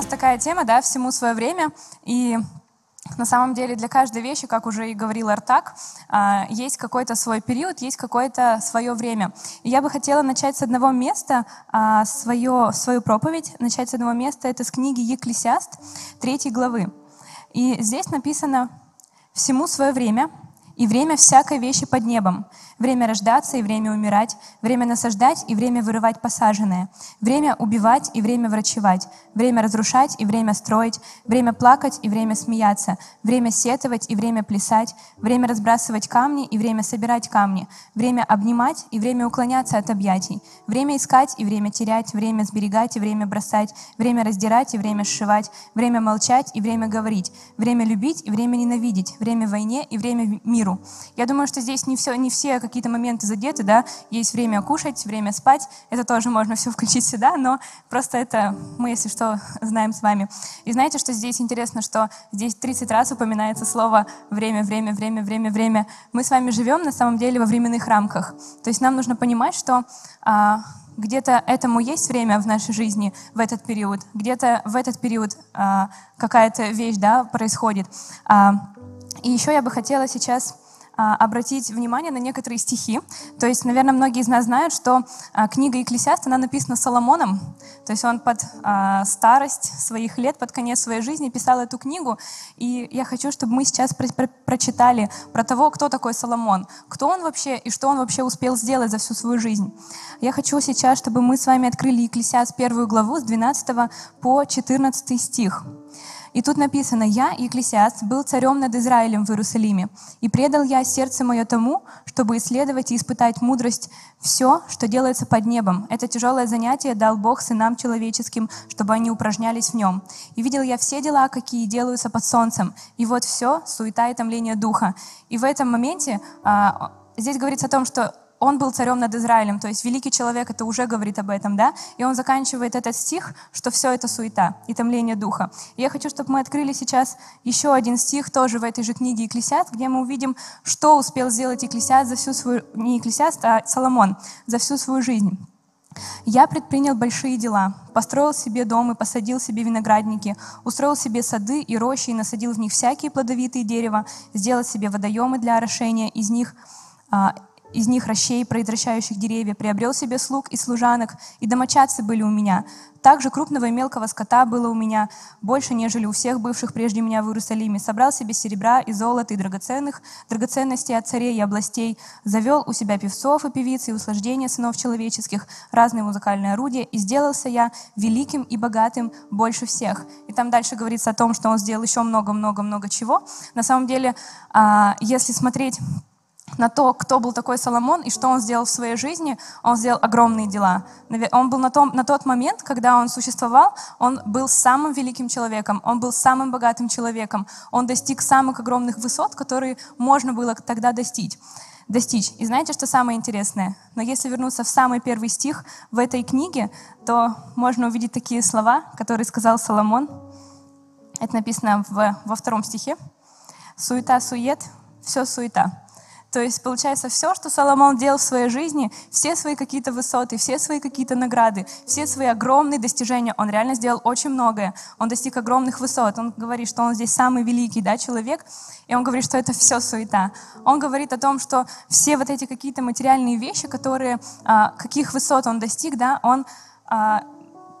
нас такая тема, да, всему свое время. И на самом деле для каждой вещи, как уже и говорил Артак, а, есть какой-то свой период, есть какое-то свое время. И я бы хотела начать с одного места а, свое, свою проповедь, начать с одного места, это с книги Екклесиаст, третьей главы. И здесь написано «Всему свое время, и время всякой вещи под небом, время рождаться и время умирать, время насаждать и время вырывать посаженное, время убивать и время врачевать, время разрушать и время строить, время плакать и время смеяться, время сетовать и время плясать, время разбрасывать камни и время собирать камни, время обнимать и время уклоняться от объятий, время искать и время терять, время сберегать и время бросать, время раздирать и время сшивать, время молчать и время говорить, время любить и время ненавидеть, время войне и время миру. Я думаю, что здесь не, все, не все какие-то моменты задеты, да, есть время кушать, время спать, это тоже можно все включить сюда, но просто это мы, если что, знаем с вами. И знаете, что здесь интересно, что здесь 30 раз упоминается слово время, время, время, время, время. Мы с вами живем на самом деле во временных рамках. То есть нам нужно понимать, что а, где-то этому есть время в нашей жизни в этот период, где-то в этот период а, какая-то вещь да, происходит. А, и еще я бы хотела сейчас обратить внимание на некоторые стихи. То есть, наверное, многие из нас знают, что а, книга Екклесиаст, она написана Соломоном. То есть он под а, старость своих лет, под конец своей жизни писал эту книгу. И я хочу, чтобы мы сейчас про про прочитали про того, кто такой Соломон, кто он вообще и что он вообще успел сделать за всю свою жизнь. Я хочу сейчас, чтобы мы с вами открыли Екклесиаст первую главу с 12 по 14 стих. И тут написано, «Я, Екклесиаст, был царем над Израилем в Иерусалиме, и предал я сердце мое тому, чтобы исследовать и испытать мудрость все, что делается под небом. Это тяжелое занятие дал Бог сынам человеческим, чтобы они упражнялись в нем. И видел я все дела, какие делаются под солнцем. И вот все, суета и томление духа». И в этом моменте а, здесь говорится о том, что он был царем над Израилем, то есть великий человек это уже говорит об этом, да? И он заканчивает этот стих, что все это суета и томление духа. И я хочу, чтобы мы открыли сейчас еще один стих, тоже в этой же книге Екклесиаст, где мы увидим, что успел сделать Екклесиаст за всю свою, не Екклесиаст, а Соломон, за всю свою жизнь. «Я предпринял большие дела, построил себе дом и посадил себе виноградники, устроил себе сады и рощи и насадил в них всякие плодовитые дерева, сделал себе водоемы для орошения из них, а, из них рощей, произвращающих деревья, приобрел себе слуг и служанок, и домочадцы были у меня. Также крупного и мелкого скота было у меня, больше, нежели у всех бывших прежде меня в Иерусалиме. Собрал себе серебра и золота и драгоценных, драгоценностей от царей и областей. Завел у себя певцов и певиц и услаждения сынов человеческих, разные музыкальные орудия, и сделался я великим и богатым больше всех. И там дальше говорится о том, что он сделал еще много-много-много чего. На самом деле, а, если смотреть на то, кто был такой Соломон и что он сделал в своей жизни, он сделал огромные дела. Он был на, том, на тот момент, когда он существовал, он был самым великим человеком, он был самым богатым человеком, он достиг самых огромных высот, которые можно было тогда достичь. достичь. И знаете, что самое интересное? Но если вернуться в самый первый стих в этой книге, то можно увидеть такие слова, которые сказал Соломон. Это написано в, во втором стихе. «Суета-сует, все суета». То есть, получается, все, что Соломон делал в своей жизни, все свои какие-то высоты, все свои какие-то награды, все свои огромные достижения, он реально сделал очень многое. Он достиг огромных высот. Он говорит, что он здесь самый великий да, человек, и он говорит, что это все суета. Он говорит о том, что все вот эти какие-то материальные вещи, которые, а, каких высот он достиг, да, он а,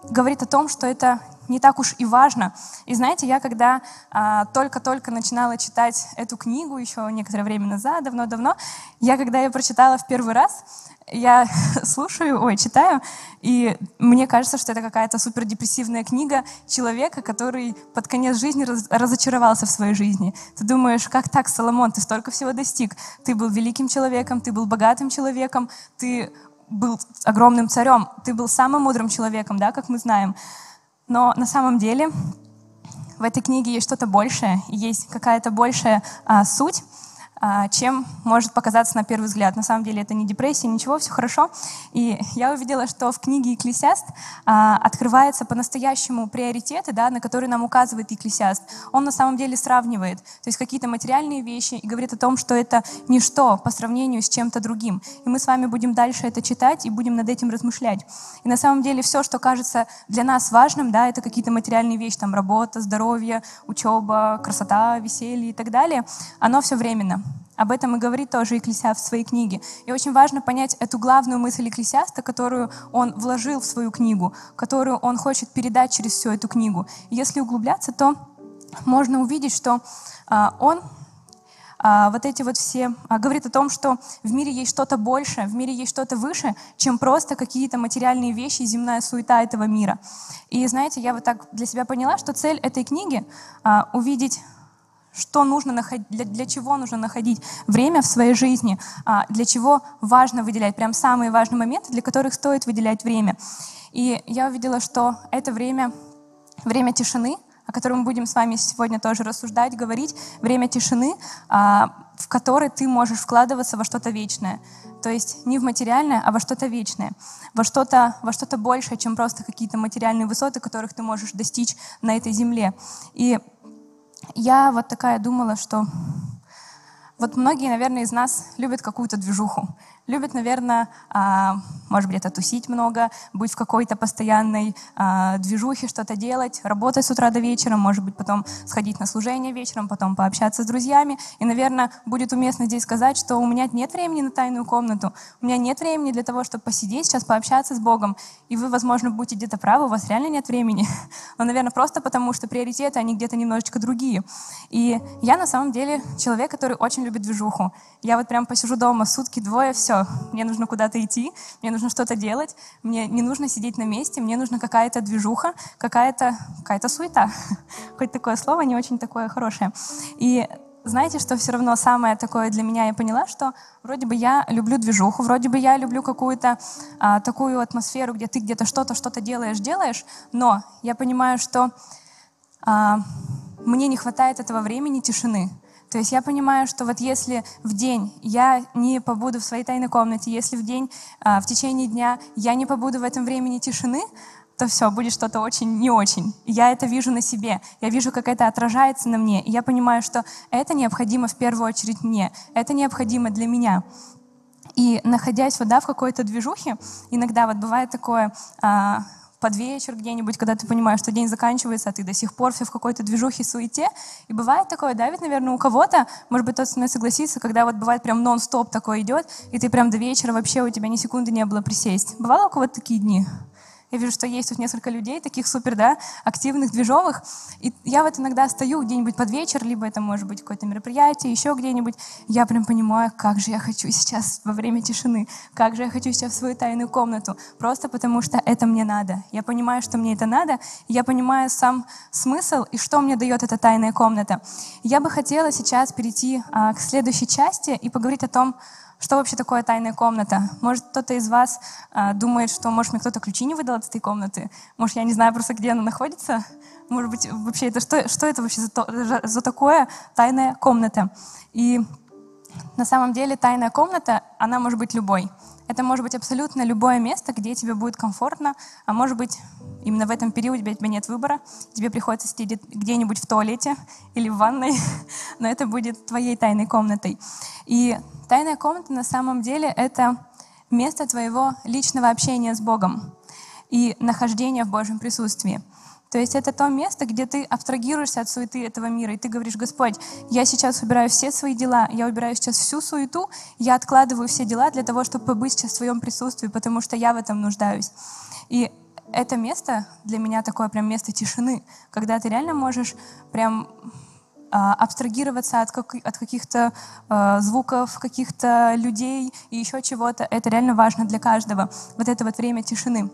говорит о том, что это не так уж и важно. И знаете, я когда а, только-только начинала читать эту книгу, еще некоторое время назад, давно-давно, я когда ее прочитала в первый раз, я слушаю, ой, читаю, и мне кажется, что это какая-то супердепрессивная книга человека, который под конец жизни раз, разочаровался в своей жизни. Ты думаешь, как так, Соломон, ты столько всего достиг. Ты был великим человеком, ты был богатым человеком, ты был огромным царем, ты был самым мудрым человеком, да, как мы знаем. Но на самом деле в этой книге есть что-то большее, есть какая-то большая а, суть. А, чем может показаться на первый взгляд. На самом деле это не депрессия, ничего, все хорошо. И я увидела, что в книге «Экклесиаст» а, открывается по-настоящему приоритеты, да, на которые нам указывает «Экклесиаст». Он на самом деле сравнивает, то есть какие-то материальные вещи и говорит о том, что это ничто по сравнению с чем-то другим. И мы с вами будем дальше это читать и будем над этим размышлять. И на самом деле все, что кажется для нас важным, да, это какие-то материальные вещи, там работа, здоровье, учеба, красота, веселье и так далее, оно все временно. Об этом и говорит тоже Экклесиаст в своей книге. И очень важно понять эту главную мысль Экклесиаста, которую он вложил в свою книгу, которую он хочет передать через всю эту книгу. И если углубляться, то можно увидеть, что а, он а, вот эти вот все, а, говорит о том, что в мире есть что-то больше, в мире есть что-то выше, чем просто какие-то материальные вещи, земная суета этого мира. И знаете, я вот так для себя поняла, что цель этой книги а, увидеть что нужно находить, для, для чего нужно находить время в своей жизни, а, для чего важно выделять, прям самые важные моменты, для которых стоит выделять время. И я увидела, что это время, время тишины, о котором мы будем с вами сегодня тоже рассуждать, говорить, время тишины, а, в которой ты можешь вкладываться во что-то вечное. То есть не в материальное, а во что-то вечное, во что-то во что большее, чем просто какие-то материальные высоты, которых ты можешь достичь на этой земле. И я вот такая думала, что вот многие, наверное, из нас любят какую-то движуху любят, наверное, а, может быть, это тусить много, быть в какой-то постоянной а, движухе, что-то делать, работать с утра до вечера, может быть, потом сходить на служение вечером, потом пообщаться с друзьями. И, наверное, будет уместно здесь сказать, что у меня нет времени на тайную комнату, у меня нет времени для того, чтобы посидеть сейчас, пообщаться с Богом. И вы, возможно, будете где-то правы, у вас реально нет времени. Но, наверное, просто потому, что приоритеты, они где-то немножечко другие. И я, на самом деле, человек, который очень любит движуху. Я вот прям посижу дома сутки, двое, все, мне нужно куда-то идти, мне нужно что-то делать, мне не нужно сидеть на месте, мне нужна какая-то движуха, какая-то какая суета. Хоть такое слово не очень такое хорошее. И знаете, что все равно самое такое для меня, я поняла, что вроде бы я люблю движуху, вроде бы я люблю какую-то а, такую атмосферу, где ты где-то что-то, что-то делаешь, делаешь, но я понимаю, что а, мне не хватает этого времени тишины. То есть я понимаю, что вот если в день я не побуду в своей тайной комнате, если в день, а, в течение дня я не побуду в этом времени тишины, то все, будет что-то очень не очень. Я это вижу на себе, я вижу, как это отражается на мне, и я понимаю, что это необходимо в первую очередь мне, это необходимо для меня. И находясь вот, да, в какой-то движухе, иногда вот бывает такое, а, под вечер где-нибудь, когда ты понимаешь, что день заканчивается, а ты до сих пор все в какой-то движухе, суете. И бывает такое, да, ведь, наверное, у кого-то, может быть, тот со мной согласится, когда вот бывает прям нон-стоп такое идет, и ты прям до вечера вообще у тебя ни секунды не было присесть. Бывало у кого-то такие дни? Я вижу, что есть тут несколько людей, таких супер, да, активных, движовых. И я вот иногда стою где-нибудь под вечер, либо это может быть какое-то мероприятие, еще где-нибудь. Я прям понимаю, как же я хочу сейчас во время тишины, как же я хочу сейчас в свою тайную комнату, просто потому что это мне надо. Я понимаю, что мне это надо, я понимаю сам смысл и что мне дает эта тайная комната. Я бы хотела сейчас перейти а, к следующей части и поговорить о том, что вообще такое тайная комната? Может, кто-то из вас а, думает, что, может, мне кто-то ключи не выдал от этой комнаты? Может, я не знаю просто, где она находится? Может быть, вообще это что, что это вообще за, то, за такое тайная комната? И на самом деле тайная комната, она может быть любой. Это может быть абсолютно любое место, где тебе будет комфортно, а может быть, именно в этом периоде у тебя нет выбора, тебе приходится сидеть где-нибудь в туалете или в ванной, но это будет твоей тайной комнатой. И Тайная комната на самом деле это место твоего личного общения с Богом и нахождения в Божьем присутствии. То есть это то место, где ты абстрагируешься от суеты этого мира, и ты говоришь, Господь, я сейчас убираю все свои дела, я убираю сейчас всю суету, я откладываю все дела для того, чтобы побыть сейчас в твоем присутствии, потому что я в этом нуждаюсь. И это место для меня такое прям место тишины, когда ты реально можешь прям а, абстрагироваться от, как, от каких-то э, звуков, каких-то людей и еще чего-то. Это реально важно для каждого. Вот это вот время тишины.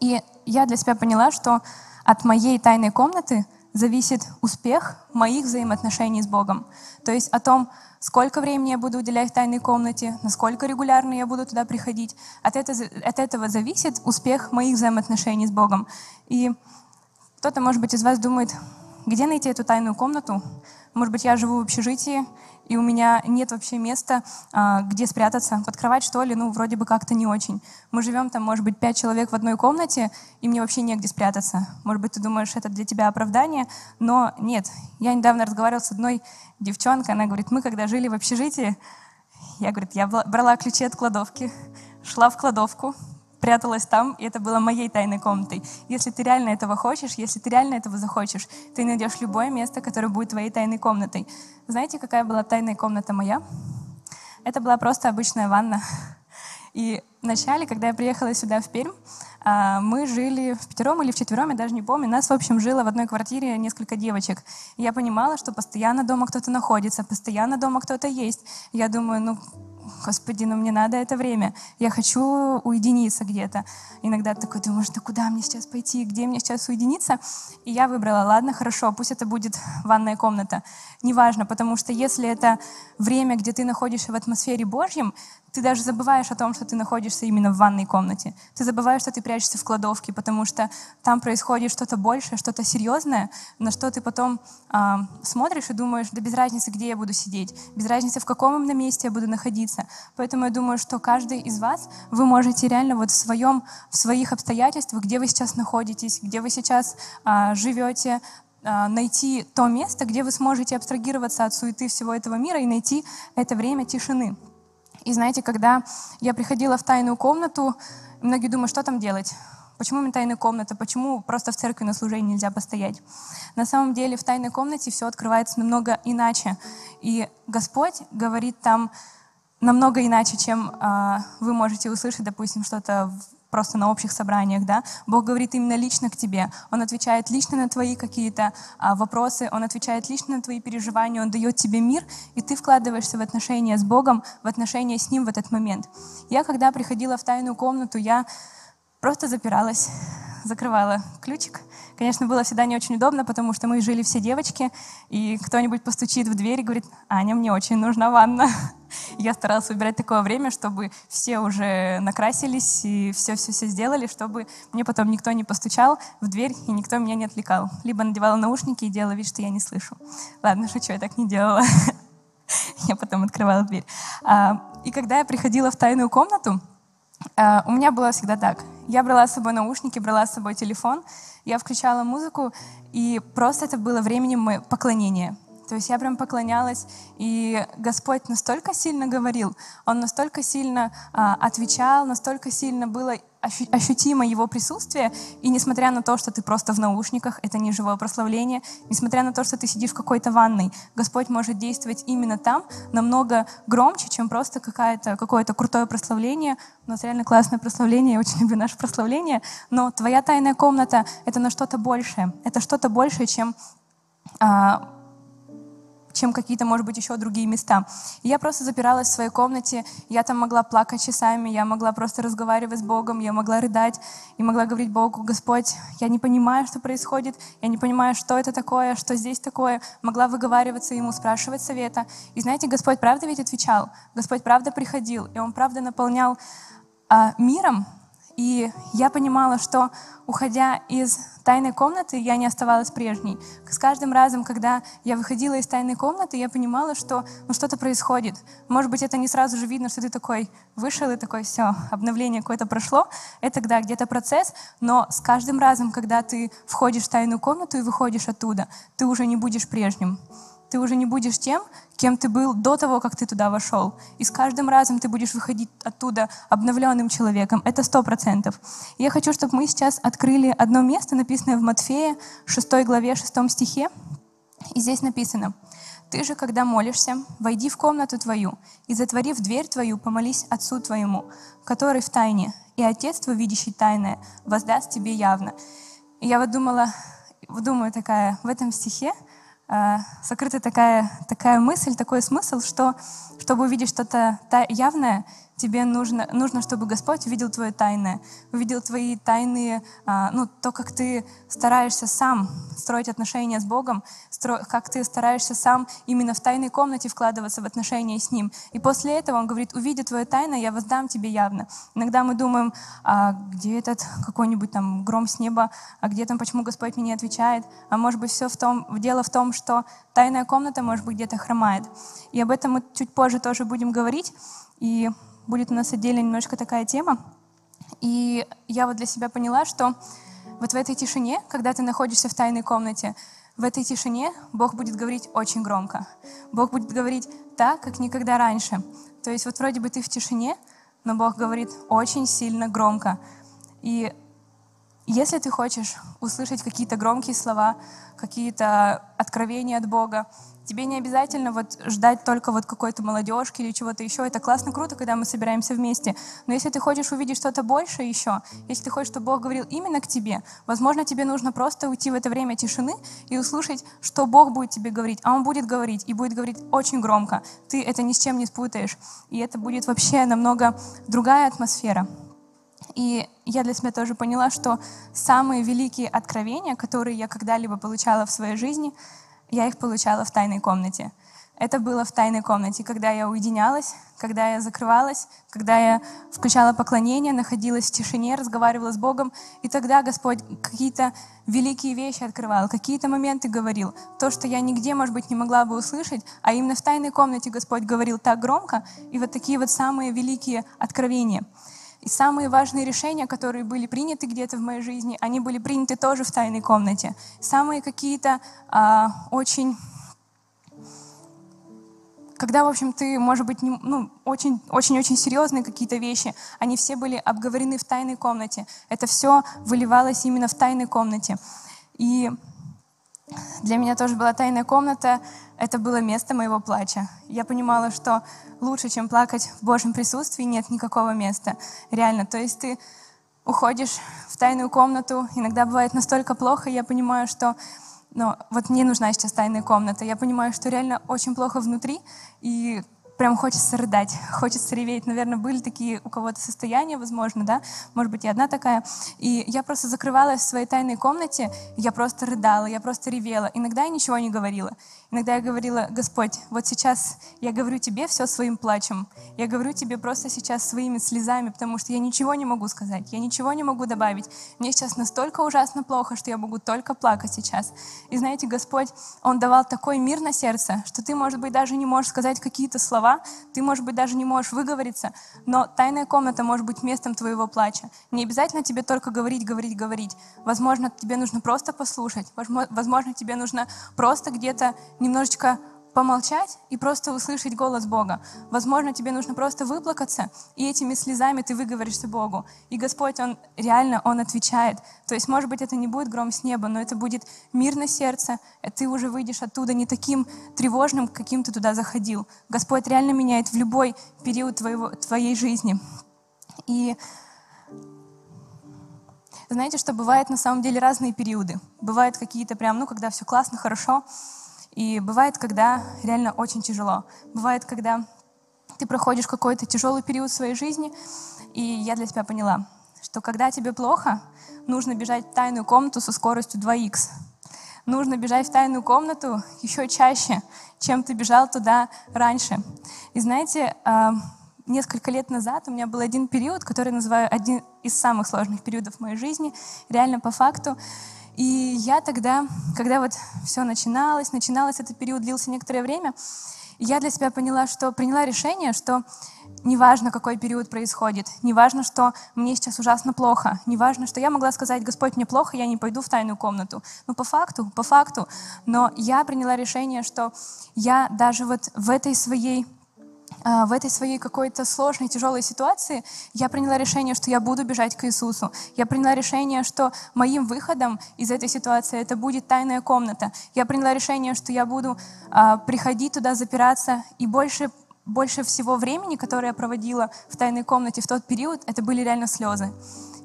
И я для себя поняла, что от моей тайной комнаты зависит успех моих взаимоотношений с Богом. То есть о том, сколько времени я буду уделять тайной комнате, насколько регулярно я буду туда приходить. От, это, от этого зависит успех моих взаимоотношений с Богом. И кто-то, может быть, из вас думает, где найти эту тайную комнату? Может быть, я живу в общежитии, и у меня нет вообще места, а, где спрятаться. Под кровать, что ли, ну, вроде бы как-то не очень. Мы живем там, может быть, пять человек в одной комнате, и мне вообще негде спрятаться. Может быть, ты думаешь, это для тебя оправдание, но нет. Я недавно разговаривала с одной девчонкой, она говорит, мы когда жили в общежитии, я, говорит, я брала ключи от кладовки, шла в кладовку, пряталась там, и это было моей тайной комнатой. Если ты реально этого хочешь, если ты реально этого захочешь, ты найдешь любое место, которое будет твоей тайной комнатой. Знаете, какая была тайная комната моя? Это была просто обычная ванна. И вначале, когда я приехала сюда, в Пермь, а, мы жили в пятером или в четвером, я даже не помню. Нас, в общем, жило в одной квартире несколько девочек. И я понимала, что постоянно дома кто-то находится, постоянно дома кто-то есть. Я думаю, ну, Господи, ну мне надо это время. Я хочу уединиться где-то. Иногда такой думаешь, да куда мне сейчас пойти, где мне сейчас уединиться? И я выбрала, ладно, хорошо, пусть это будет ванная комната. Неважно, потому что если это время, где ты находишься в атмосфере Божьем, ты даже забываешь о том, что ты находишься именно в ванной комнате. Ты забываешь, что ты прячешься в кладовке, потому что там происходит что-то большее, что-то серьезное, на что ты потом э, смотришь и думаешь, да без разницы, где я буду сидеть, без разницы, в каком именно месте я буду находиться. Поэтому я думаю, что каждый из вас, вы можете реально вот в, своем, в своих обстоятельствах, где вы сейчас находитесь, где вы сейчас э, живете, найти то место, где вы сможете абстрагироваться от суеты всего этого мира и найти это время тишины. И знаете, когда я приходила в тайную комнату, многие думают, что там делать? Почему именно тайная комната? Почему просто в церкви на служении нельзя постоять? На самом деле в тайной комнате все открывается намного иначе. И Господь говорит там намного иначе, чем э, вы можете услышать, допустим, что-то просто на общих собраниях, да, Бог говорит именно лично к тебе. Он отвечает лично на твои какие-то а, вопросы, Он отвечает лично на твои переживания, Он дает тебе мир, и ты вкладываешься в отношения с Богом, в отношения с Ним в этот момент. Я, когда приходила в тайную комнату, я просто запиралась, закрывала ключик. Конечно, было всегда не очень удобно, потому что мы жили все девочки, и кто-нибудь постучит в дверь и говорит, Аня, мне очень нужна ванна. Я старалась выбирать такое время, чтобы все уже накрасились и все-все-все сделали, чтобы мне потом никто не постучал в дверь и никто меня не отвлекал. Либо надевала наушники и делала вид, что я не слышу. Ладно, шучу, я так не делала. Я потом открывала дверь. А, и когда я приходила в тайную комнату, у меня было всегда так. Я брала с собой наушники, брала с собой телефон, я включала музыку, и просто это было временем поклонения. То есть я прям поклонялась, и Господь настолько сильно говорил, Он настолько сильно а, отвечал, настолько сильно было ощутимо Его присутствие, и несмотря на то, что ты просто в наушниках, это не живое прославление, несмотря на то, что ты сидишь в какой-то ванной, Господь может действовать именно там намного громче, чем просто какое-то какое крутое прославление. У нас реально классное прославление, я очень люблю наше прославление, но твоя тайная комната — это на что-то большее, это что-то большее, чем а, чем какие-то, может быть, еще другие места. И я просто запиралась в своей комнате, я там могла плакать часами, я могла просто разговаривать с Богом, я могла рыдать и могла говорить Богу, Господь, я не понимаю, что происходит, я не понимаю, что это такое, что здесь такое. Могла выговариваться Ему, спрашивать совета. И знаете, Господь правда ведь отвечал, Господь правда приходил, и Он правда наполнял а, миром, и я понимала, что уходя из тайной комнаты, я не оставалась прежней. С каждым разом, когда я выходила из тайной комнаты, я понимала, что ну, что-то происходит. Может быть, это не сразу же видно, что ты такой вышел и такой, все, обновление какое-то прошло. Это да, где-то процесс, но с каждым разом, когда ты входишь в тайную комнату и выходишь оттуда, ты уже не будешь прежним. Ты уже не будешь тем, кем ты был до того, как ты туда вошел. И с каждым разом ты будешь выходить оттуда обновленным человеком. Это сто процентов. Я хочу, чтобы мы сейчас открыли одно место, написанное в Матфея, 6 главе, 6 стихе. И здесь написано, «Ты же, когда молишься, войди в комнату твою, и, затворив дверь твою, помолись Отцу твоему, который в тайне, и Отец твой, видящий тайное, воздаст тебе явно». И я вот думала, думаю такая, в этом стихе сокрыта такая, такая мысль, такой смысл, что чтобы увидеть что-то явное, тебе нужно, нужно, чтобы Господь увидел твое тайное, увидел твои тайные, а, ну, то, как ты стараешься сам строить отношения с Богом, как ты стараешься сам именно в тайной комнате вкладываться в отношения с Ним. И после этого Он говорит, увидя твое тайное, я воздам тебе явно. Иногда мы думаем, а где этот какой-нибудь там гром с неба, а где там, почему Господь мне не отвечает, а может быть все в том, дело в том, что тайная комната, может быть, где-то хромает. И об этом мы чуть позже тоже будем говорить. И будет у нас отдельно немножко такая тема. И я вот для себя поняла, что вот в этой тишине, когда ты находишься в тайной комнате, в этой тишине Бог будет говорить очень громко. Бог будет говорить так, как никогда раньше. То есть вот вроде бы ты в тишине, но Бог говорит очень сильно громко. И если ты хочешь услышать какие-то громкие слова, какие-то откровения от Бога, Тебе не обязательно вот ждать только вот какой-то молодежки или чего-то еще. Это классно, круто, когда мы собираемся вместе. Но если ты хочешь увидеть что-то больше еще, если ты хочешь, чтобы Бог говорил именно к тебе, возможно, тебе нужно просто уйти в это время тишины и услышать, что Бог будет тебе говорить. А Он будет говорить, и будет говорить очень громко. Ты это ни с чем не спутаешь. И это будет вообще намного другая атмосфера. И я для себя тоже поняла, что самые великие откровения, которые я когда-либо получала в своей жизни — я их получала в тайной комнате. Это было в тайной комнате, когда я уединялась, когда я закрывалась, когда я включала поклонение, находилась в тишине, разговаривала с Богом, и тогда Господь какие-то великие вещи открывал, какие-то моменты говорил. То, что я нигде, может быть, не могла бы услышать, а именно в тайной комнате Господь говорил так громко, и вот такие вот самые великие откровения. И самые важные решения, которые были приняты где-то в моей жизни, они были приняты тоже в тайной комнате. Самые какие-то а, очень когда, в общем, ты, может быть, не, ну, очень-очень серьезные какие-то вещи, они все были обговорены в тайной комнате. Это все выливалось именно в тайной комнате. И для меня тоже была тайная комната, это было место моего плача. Я понимала, что лучше, чем плакать в Божьем присутствии, нет никакого места. Реально. То есть ты уходишь в тайную комнату, иногда бывает настолько плохо, я понимаю, что ну, вот мне нужна сейчас тайная комната. Я понимаю, что реально очень плохо внутри, и прям хочется рыдать, хочется реветь. Наверное, были такие у кого-то состояния, возможно, да, может быть, и одна такая. И я просто закрывалась в своей тайной комнате, я просто рыдала, я просто ревела. Иногда я ничего не говорила. Иногда я говорила, Господь, вот сейчас я говорю тебе все своим плачем. Я говорю тебе просто сейчас своими слезами, потому что я ничего не могу сказать, я ничего не могу добавить. Мне сейчас настолько ужасно плохо, что я могу только плакать сейчас. И знаете, Господь, Он давал такой мир на сердце, что ты, может быть, даже не можешь сказать какие-то слова, ты, может быть, даже не можешь выговориться, но тайная комната может быть местом твоего плача. Не обязательно тебе только говорить, говорить, говорить. Возможно, тебе нужно просто послушать, возможно, тебе нужно просто где-то немножечко помолчать и просто услышать голос Бога. Возможно, тебе нужно просто выплакаться, и этими слезами ты выговоришься Богу. И Господь, Он реально, Он отвечает. То есть, может быть, это не будет гром с неба, но это будет мир на сердце, и ты уже выйдешь оттуда не таким тревожным, каким ты туда заходил. Господь реально меняет в любой период твоего, твоей жизни. И знаете, что бывает на самом деле разные периоды. Бывают какие-то прям, ну, когда все классно, хорошо, и бывает, когда реально очень тяжело. Бывает, когда ты проходишь какой-то тяжелый период своей жизни, и я для себя поняла, что когда тебе плохо, нужно бежать в тайную комнату со скоростью 2х. Нужно бежать в тайную комнату еще чаще, чем ты бежал туда раньше. И знаете, а, несколько лет назад у меня был один период, который называю один из самых сложных периодов моей жизни, реально по факту. И я тогда, когда вот все начиналось, начиналось, этот период длился некоторое время, я для себя поняла, что приняла решение, что неважно, какой период происходит, неважно, что мне сейчас ужасно плохо, неважно, что я могла сказать, Господь, мне плохо, я не пойду в тайную комнату. Ну, по факту, по факту. Но я приняла решение, что я даже вот в этой своей в этой своей какой-то сложной, тяжелой ситуации я приняла решение, что я буду бежать к Иисусу. Я приняла решение, что моим выходом из этой ситуации это будет тайная комната. Я приняла решение, что я буду а, приходить туда, запираться и больше больше всего времени, которое я проводила в тайной комнате в тот период, это были реально слезы.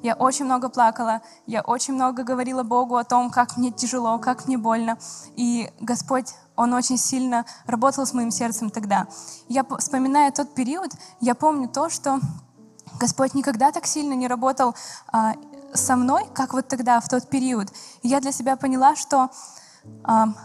Я очень много плакала, я очень много говорила Богу о том, как мне тяжело, как мне больно. И Господь Он очень сильно работал с моим сердцем тогда. Я вспоминая тот период, я помню то, что Господь никогда так сильно не работал а, со мной, как вот тогда, в тот период. И я для себя поняла, что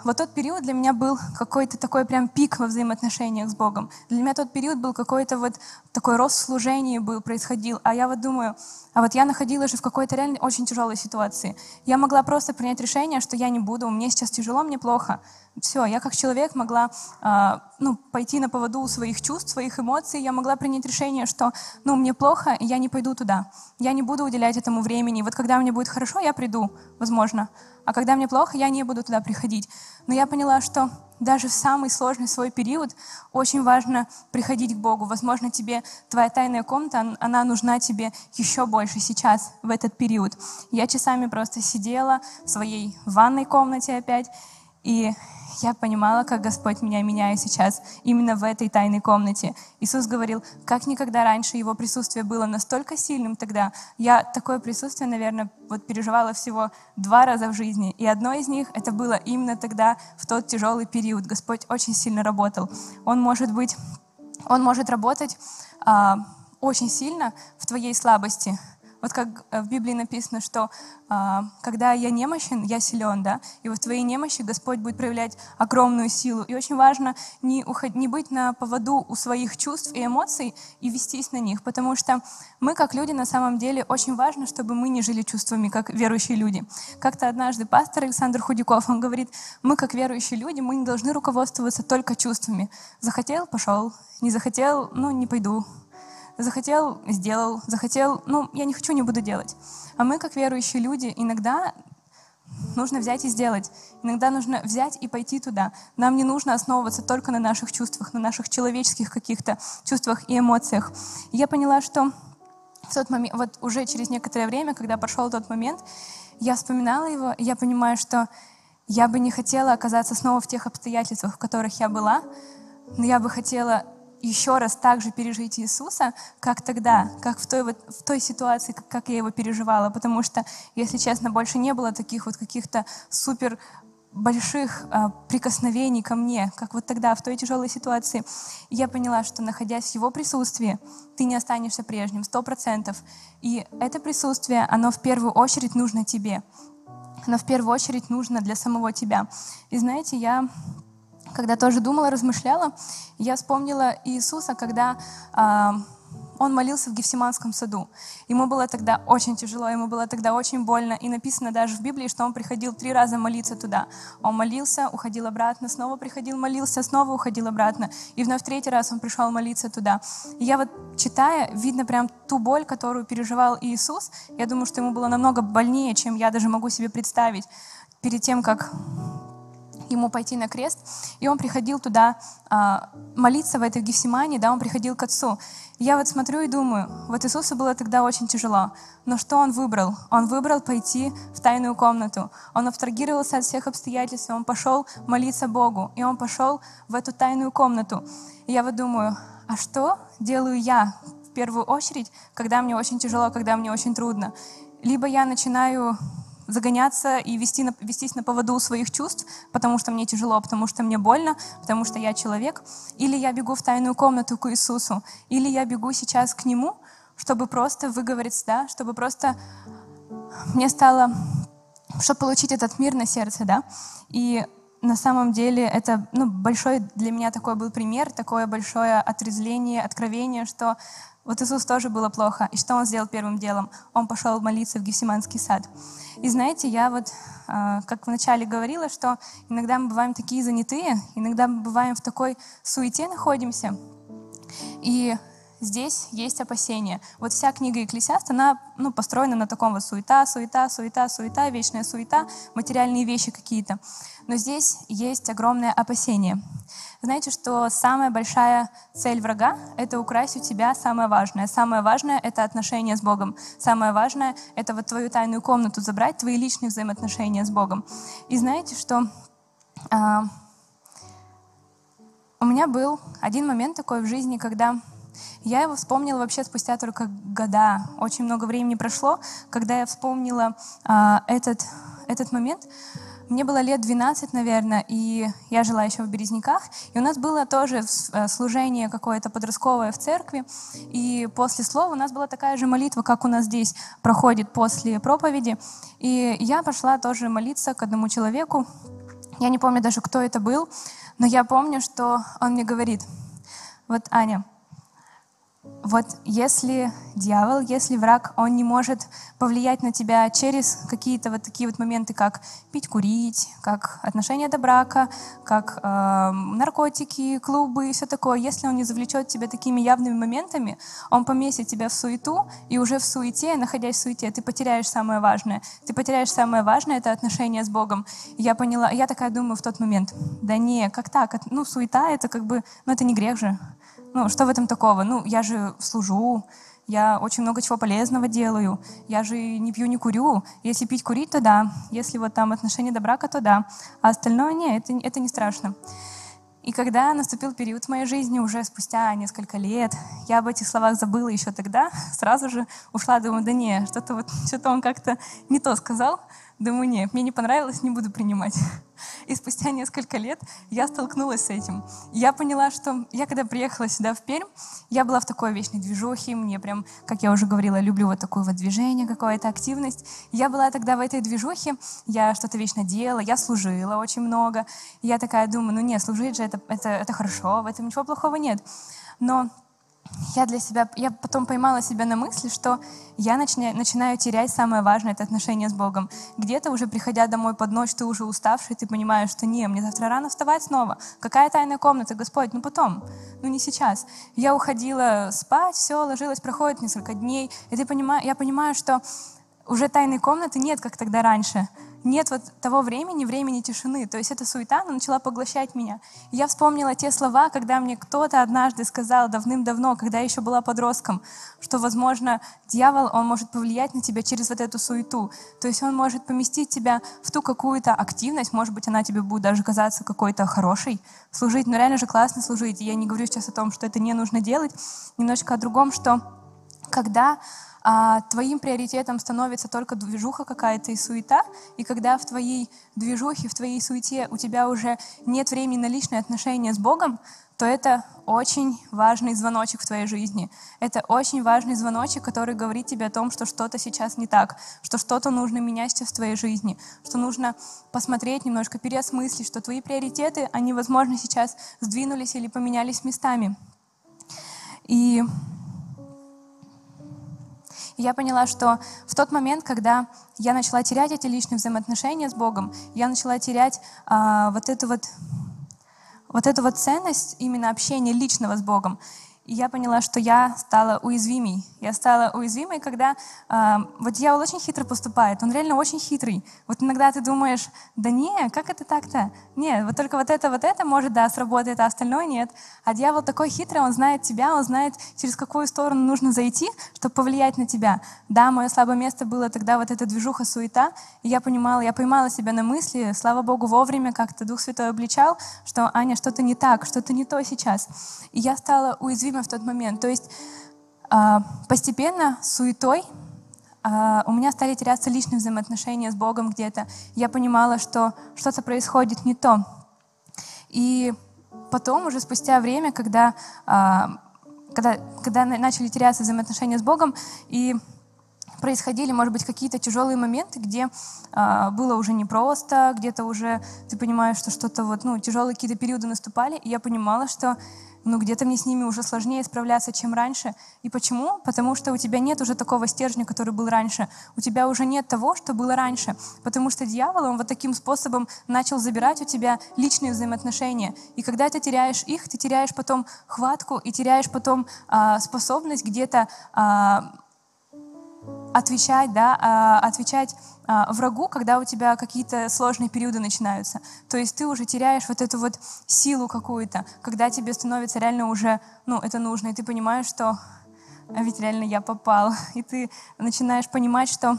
вот тот период для меня был какой-то такой прям пик во взаимоотношениях с Богом. Для меня тот период был какой-то вот такой рост служения был, происходил. А я вот думаю, а вот я находилась же в какой-то реально очень тяжелой ситуации. Я могла просто принять решение, что я не буду, мне сейчас тяжело, мне плохо. Все, я как человек могла э, ну, пойти на поводу своих чувств, своих эмоций. Я могла принять решение, что ну, мне плохо, и я не пойду туда. Я не буду уделять этому времени. Вот когда мне будет хорошо, я приду, возможно. А когда мне плохо, я не буду туда приходить. Но я поняла, что даже в самый сложный свой период очень важно приходить к Богу. Возможно, тебе твоя тайная комната, она нужна тебе еще больше сейчас, в этот период. Я часами просто сидела в своей ванной комнате опять, и я понимала, как Господь меня меняет сейчас именно в этой тайной комнате. Иисус говорил, как никогда раньше Его присутствие было настолько сильным тогда. Я такое присутствие, наверное, вот переживала всего два раза в жизни. И одно из них это было именно тогда, в тот тяжелый период. Господь очень сильно работал. Он может быть, Он может работать а, очень сильно в твоей слабости, вот как э, в Библии написано, что а, когда я немощен, я силен, да, и вот в твоей немощи Господь будет проявлять огромную силу. И очень важно не, уход... не быть на поводу у своих чувств и эмоций и вестись на них, потому что мы, как люди, на самом деле, очень важно, чтобы мы не жили чувствами, как верующие люди. Как-то однажды пастор Александр Худяков, он говорит, мы, как верующие люди, мы не должны руководствоваться только чувствами. Захотел — пошел, не захотел — ну, не пойду захотел, сделал, захотел, ну, я не хочу, не буду делать. А мы, как верующие люди, иногда нужно взять и сделать. Иногда нужно взять и пойти туда. Нам не нужно основываться только на наших чувствах, на наших человеческих каких-то чувствах и эмоциях. Я поняла, что в тот момент, вот уже через некоторое время, когда прошел тот момент, я вспоминала его, и я понимаю, что я бы не хотела оказаться снова в тех обстоятельствах, в которых я была, но я бы хотела еще раз так же пережить Иисуса, как тогда, как в той, вот, в той ситуации, как, как я его переживала. Потому что, если честно, больше не было таких вот каких-то супер больших э, прикосновений ко мне, как вот тогда, в той тяжелой ситуации. Я поняла, что находясь в его присутствии, ты не останешься прежним, сто процентов. И это присутствие, оно в первую очередь нужно тебе. Оно в первую очередь нужно для самого тебя. И знаете, я когда тоже думала, размышляла, я вспомнила Иисуса, когда э, он молился в Гефсиманском саду. Ему было тогда очень тяжело, ему было тогда очень больно. И написано даже в Библии, что он приходил три раза молиться туда. Он молился, уходил обратно, снова приходил, молился, снова уходил обратно. И вновь третий раз он пришел молиться туда. И я вот читая, видно прям ту боль, которую переживал Иисус. Я думаю, что ему было намного больнее, чем я даже могу себе представить перед тем, как ему пойти на крест, и он приходил туда а, молиться в этой Гефсимане, да, он приходил к Отцу. я вот смотрю и думаю, вот Иисусу было тогда очень тяжело, но что он выбрал? Он выбрал пойти в тайную комнату. Он абстрагировался от всех обстоятельств, он пошел молиться Богу, и он пошел в эту тайную комнату. И я вот думаю, а что делаю я в первую очередь, когда мне очень тяжело, когда мне очень трудно? Либо я начинаю загоняться и вести на, вестись на поводу своих чувств, потому что мне тяжело, потому что мне больно, потому что я человек. Или я бегу в тайную комнату к Иисусу, или я бегу сейчас к Нему, чтобы просто выговориться, да, чтобы просто мне стало, чтобы получить этот мир на сердце, да. И на самом деле это ну, большой для меня такой был пример, такое большое отрезвление, откровение, что вот Иисус тоже было плохо. И что Он сделал первым делом? Он пошел молиться в Гефсиманский сад. И знаете, я вот, а, как вначале говорила, что иногда мы бываем такие занятые, иногда мы бываем в такой суете находимся. И здесь есть опасения. Вот вся книга Екклесиаст, она ну, построена на таком вот суета, суета, суета, суета, вечная суета, материальные вещи какие-то. Но здесь есть огромное опасение. Знаете, что самая большая цель врага — это украсть у тебя самое важное. Самое важное — это отношения с Богом. Самое важное — это вот твою тайную комнату забрать, твои личные взаимоотношения с Богом. И знаете, что а, у меня был один момент такой в жизни, когда я его вспомнила вообще спустя только года. Очень много времени прошло, когда я вспомнила а, этот, этот момент. мне было лет 12, наверное, и я жила еще в Березняках, и у нас было тоже э, служение какое-то подростковое в церкви, и после слова у нас была такая же молитва, как у нас здесь проходит после проповеди, и я пошла тоже молиться к одному человеку, я не помню даже, кто это был, но я помню, что он мне говорит, вот, Аня, вот если дьявол, если враг, он не может повлиять на тебя через какие-то вот такие вот моменты, как пить, курить, как отношения до брака, как э, наркотики, клубы и все такое. Если он не завлечет тебя такими явными моментами, он поместит тебя в суету, и уже в суете, находясь в суете, ты потеряешь самое важное. Ты потеряешь самое важное — это отношения с Богом. Я поняла, я такая думаю в тот момент, да не, как так? Ну, суета — это как бы, ну, это не грех же. Ну, что в этом такого? Ну, я же служу, я очень много чего полезного делаю, я же не пью, не курю. Если пить, курить, то да. Если вот там отношения до брака, то да. А остальное нет, это, это не страшно. И когда наступил период в моей жизни, уже спустя несколько лет, я об этих словах забыла еще тогда, сразу же ушла, думаю, да не, что-то вот, что-то он как-то не то сказал. Думаю, нет, мне не понравилось, не буду принимать. И спустя несколько лет я столкнулась с этим. Я поняла, что я когда приехала сюда, в Пермь, я была в такой вечной движухе, мне прям, как я уже говорила, люблю вот такое вот движение, какая-то активность. Я была тогда в этой движухе, я что-то вечно делала, я служила очень много. я такая думаю, ну нет, служить же это, это, это хорошо, в этом ничего плохого нет. Но я для себя, я потом поймала себя на мысли, что я начинаю, начинаю терять самое важное, это отношение с Богом. Где-то уже приходя домой под ночь, ты уже уставший, ты понимаешь, что не, мне завтра рано вставать снова. Какая тайная комната, Господь, ну потом, ну не сейчас. Я уходила спать, все, ложилась, проходит несколько дней, и ты понимаешь, я понимаю, что уже тайной комнаты нет, как тогда раньше нет вот того времени, времени тишины. То есть эта суета она начала поглощать меня. И я вспомнила те слова, когда мне кто-то однажды сказал давным-давно, когда я еще была подростком, что, возможно, дьявол, он может повлиять на тебя через вот эту суету. То есть он может поместить тебя в ту какую-то активность, может быть, она тебе будет даже казаться какой-то хорошей, служить, но реально же классно служить. И я не говорю сейчас о том, что это не нужно делать, немножечко о другом, что когда а твоим приоритетом становится только движуха какая-то и суета, и когда в твоей движухе, в твоей суете у тебя уже нет времени на личные отношения с Богом, то это очень важный звоночек в твоей жизни. Это очень важный звоночек, который говорит тебе о том, что что-то сейчас не так, что что-то нужно менять сейчас в твоей жизни, что нужно посмотреть немножко, переосмыслить, что твои приоритеты, они, возможно, сейчас сдвинулись или поменялись местами. И и я поняла, что в тот момент, когда я начала терять эти личные взаимоотношения с Богом, я начала терять а, вот эту вот вот эту вот ценность именно общения личного с Богом. И я поняла, что я стала уязвимой. Я стала уязвимой, когда э, вот дьявол очень хитро поступает. Он реально очень хитрый. Вот иногда ты думаешь, да не, как это так-то? Нет, вот только вот это, вот это может, да, сработает, а остальное нет. А дьявол такой хитрый, он знает тебя, он знает, через какую сторону нужно зайти, чтобы повлиять на тебя. Да, мое слабое место было тогда вот эта движуха, суета. И я понимала, я поймала себя на мысли, слава Богу, вовремя как-то Дух Святой обличал, что, Аня, что-то не так, что-то не то сейчас. И я стала время в тот момент. То есть постепенно, суетой, а, у меня стали теряться личные взаимоотношения с Богом где-то. Я понимала, что что-то происходит не то. И потом, уже спустя время, когда, а, когда, когда начали теряться взаимоотношения с Богом, и происходили, может быть, какие-то тяжелые моменты, где э, было уже непросто, где-то уже ты понимаешь, что что-то вот, ну, тяжелые какие-то периоды наступали, и я понимала, что ну, где-то мне с ними уже сложнее справляться, чем раньше. И почему? Потому что у тебя нет уже такого стержня, который был раньше. У тебя уже нет того, что было раньше. Потому что дьявол, он вот таким способом начал забирать у тебя личные взаимоотношения. И когда ты теряешь их, ты теряешь потом хватку и теряешь потом а, способность где-то а, отвечать, да, а, отвечать а, врагу, когда у тебя какие-то сложные периоды начинаются. То есть ты уже теряешь вот эту вот силу какую-то, когда тебе становится реально уже, ну, это нужно, и ты понимаешь, что а ведь реально я попал. И ты начинаешь понимать, что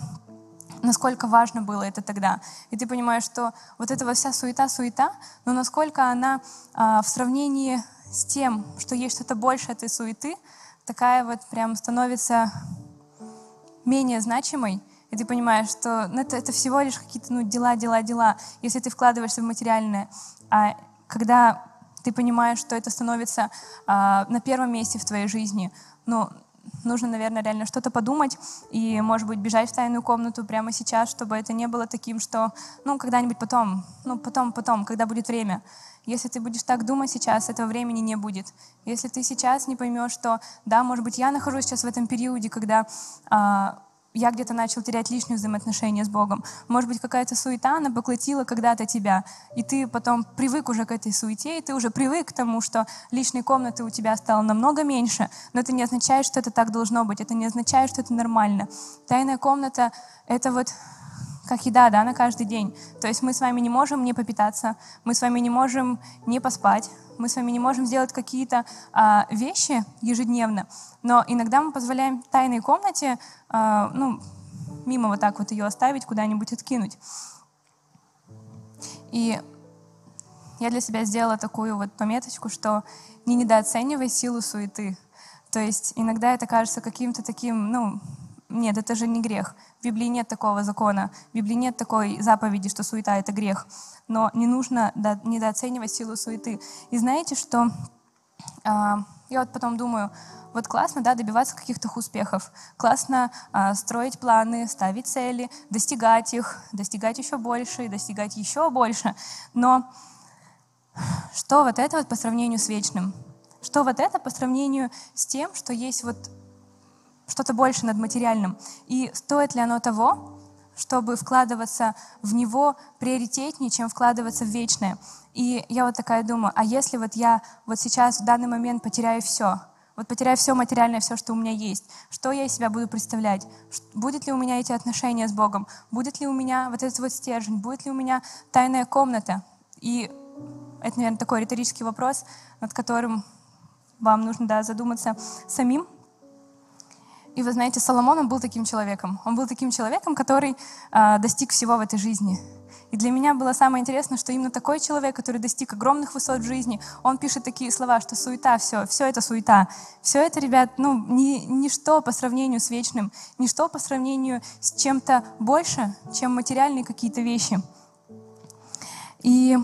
насколько важно было это тогда. И ты понимаешь, что вот эта вся суета-суета, но насколько она а, в сравнении с тем, что есть что-то больше этой суеты, такая вот прям становится менее значимой, и ты понимаешь, что ну, это, это всего лишь какие-то ну, дела, дела, дела, если ты вкладываешься в материальное. А когда ты понимаешь, что это становится а, на первом месте в твоей жизни, ну, нужно, наверное, реально что-то подумать и, может быть, бежать в тайную комнату прямо сейчас, чтобы это не было таким, что, ну, когда-нибудь потом, ну, потом, потом, когда будет время. Если ты будешь так думать сейчас, этого времени не будет. Если ты сейчас не поймешь, что, да, может быть, я нахожусь сейчас в этом периоде, когда а, я где-то начал терять лишние взаимоотношения с Богом. Может быть, какая-то суета, она поглотила когда-то тебя, и ты потом привык уже к этой суете, и ты уже привык к тому, что личной комнаты у тебя стало намного меньше, но это не означает, что это так должно быть, это не означает, что это нормально. Тайная комната — это вот как еда, да, на каждый день. То есть мы с вами не можем не попитаться, мы с вами не можем не поспать, мы с вами не можем сделать какие-то а, вещи ежедневно, но иногда мы позволяем тайной комнате, а, ну, мимо вот так вот ее оставить, куда-нибудь откинуть. И я для себя сделала такую вот пометочку, что не недооценивай силу суеты. То есть иногда это кажется каким-то таким, ну, нет, это же не грех. В Библии нет такого закона. В Библии нет такой заповеди, что суета — это грех. Но не нужно недооценивать силу суеты. И знаете, что а, я вот потом думаю, вот классно, да, добиваться каких-то успехов, классно а, строить планы, ставить цели, достигать их, достигать еще больше достигать еще больше. Но что вот это вот по сравнению с вечным? Что вот это по сравнению с тем, что есть вот что-то больше над материальным. И стоит ли оно того, чтобы вкладываться в него приоритетнее, чем вкладываться в вечное. И я вот такая думаю, а если вот я вот сейчас в данный момент потеряю все, вот потеряю все материальное, все, что у меня есть, что я из себя буду представлять? Будет ли у меня эти отношения с Богом? Будет ли у меня вот этот вот стержень? Будет ли у меня тайная комната? И это, наверное, такой риторический вопрос, над которым вам нужно да, задуматься самим, и вы знаете, Соломон, он был таким человеком. Он был таким человеком, который э, достиг всего в этой жизни. И для меня было самое интересное, что именно такой человек, который достиг огромных высот в жизни, он пишет такие слова, что суета, все, все это суета. Все это, ребят, ну, ни, ничто по сравнению с вечным, ничто по сравнению с чем-то больше, чем материальные какие-то вещи. И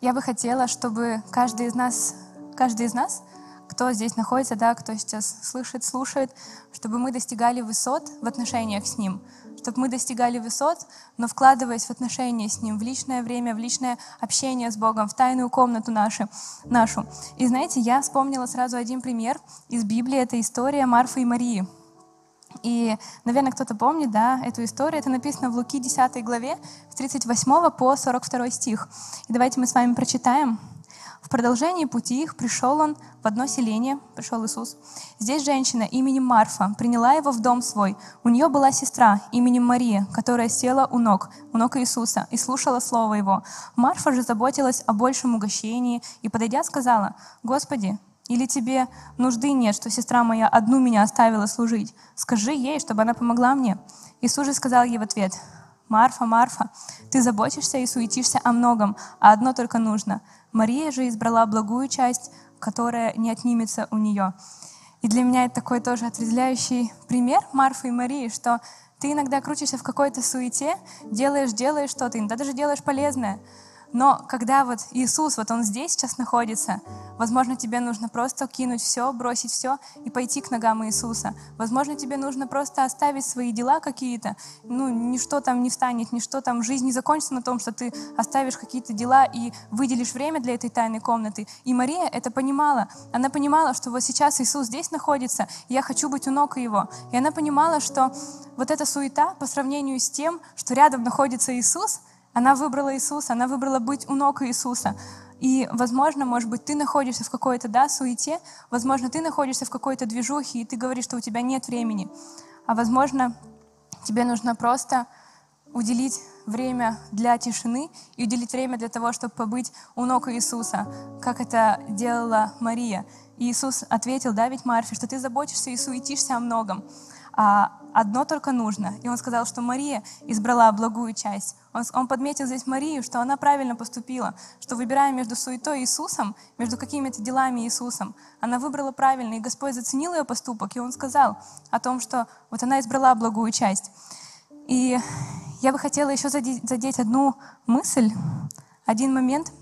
я бы хотела, чтобы каждый из нас, каждый из нас кто здесь находится, да, кто сейчас слышит, слушает, чтобы мы достигали высот в отношениях с Ним, чтобы мы достигали высот, но вкладываясь в отношения с Ним, в личное время, в личное общение с Богом, в тайную комнату нашу. нашу. И знаете, я вспомнила сразу один пример из Библии, это история Марфы и Марии. И, наверное, кто-то помнит, да, эту историю. Это написано в Луки 10 главе, с 38 по 42 стих. И давайте мы с вами прочитаем. В продолжении пути их пришел он в одно селение, пришел Иисус. Здесь женщина именем Марфа приняла его в дом свой. У нее была сестра именем Мария, которая села у ног, у ног Иисуса и слушала слово его. Марфа же заботилась о большем угощении и, подойдя, сказала, «Господи, или тебе нужды нет, что сестра моя одну меня оставила служить? Скажи ей, чтобы она помогла мне». Иисус же сказал ей в ответ, «Марфа, Марфа, ты заботишься и суетишься о многом, а одно только нужно — Мария же избрала благую часть, которая не отнимется у нее. И для меня это такой тоже отрезвляющий пример Марфы и Марии, что ты иногда крутишься в какой-то суете, делаешь, делаешь что-то, иногда даже делаешь полезное, но когда вот Иисус, вот Он здесь сейчас находится, возможно, тебе нужно просто кинуть все, бросить все и пойти к ногам Иисуса. Возможно, тебе нужно просто оставить свои дела какие-то. Ну, ничто там не встанет, ничто там, жизнь не закончится на том, что ты оставишь какие-то дела и выделишь время для этой тайной комнаты. И Мария это понимала. Она понимала, что вот сейчас Иисус здесь находится, и я хочу быть у ног Его. И она понимала, что вот эта суета по сравнению с тем, что рядом находится Иисус — она выбрала Иисуса, она выбрала быть у ног Иисуса. И, возможно, может быть, ты находишься в какой-то, да, суете, возможно, ты находишься в какой-то движухе, и ты говоришь, что у тебя нет времени. А, возможно, тебе нужно просто уделить время для тишины и уделить время для того, чтобы побыть у ног Иисуса, как это делала Мария. И Иисус ответил, да, ведь Марфе, что ты заботишься и суетишься о многом. А одно только нужно. И он сказал, что Мария избрала благую часть. Он, он подметил здесь Марию, что она правильно поступила, что выбирая между суетой Иисусом, между какими-то делами Иисусом, она выбрала правильно, и Господь заценил ее поступок, и он сказал о том, что вот она избрала благую часть. И я бы хотела еще задеть, задеть одну мысль, один момент.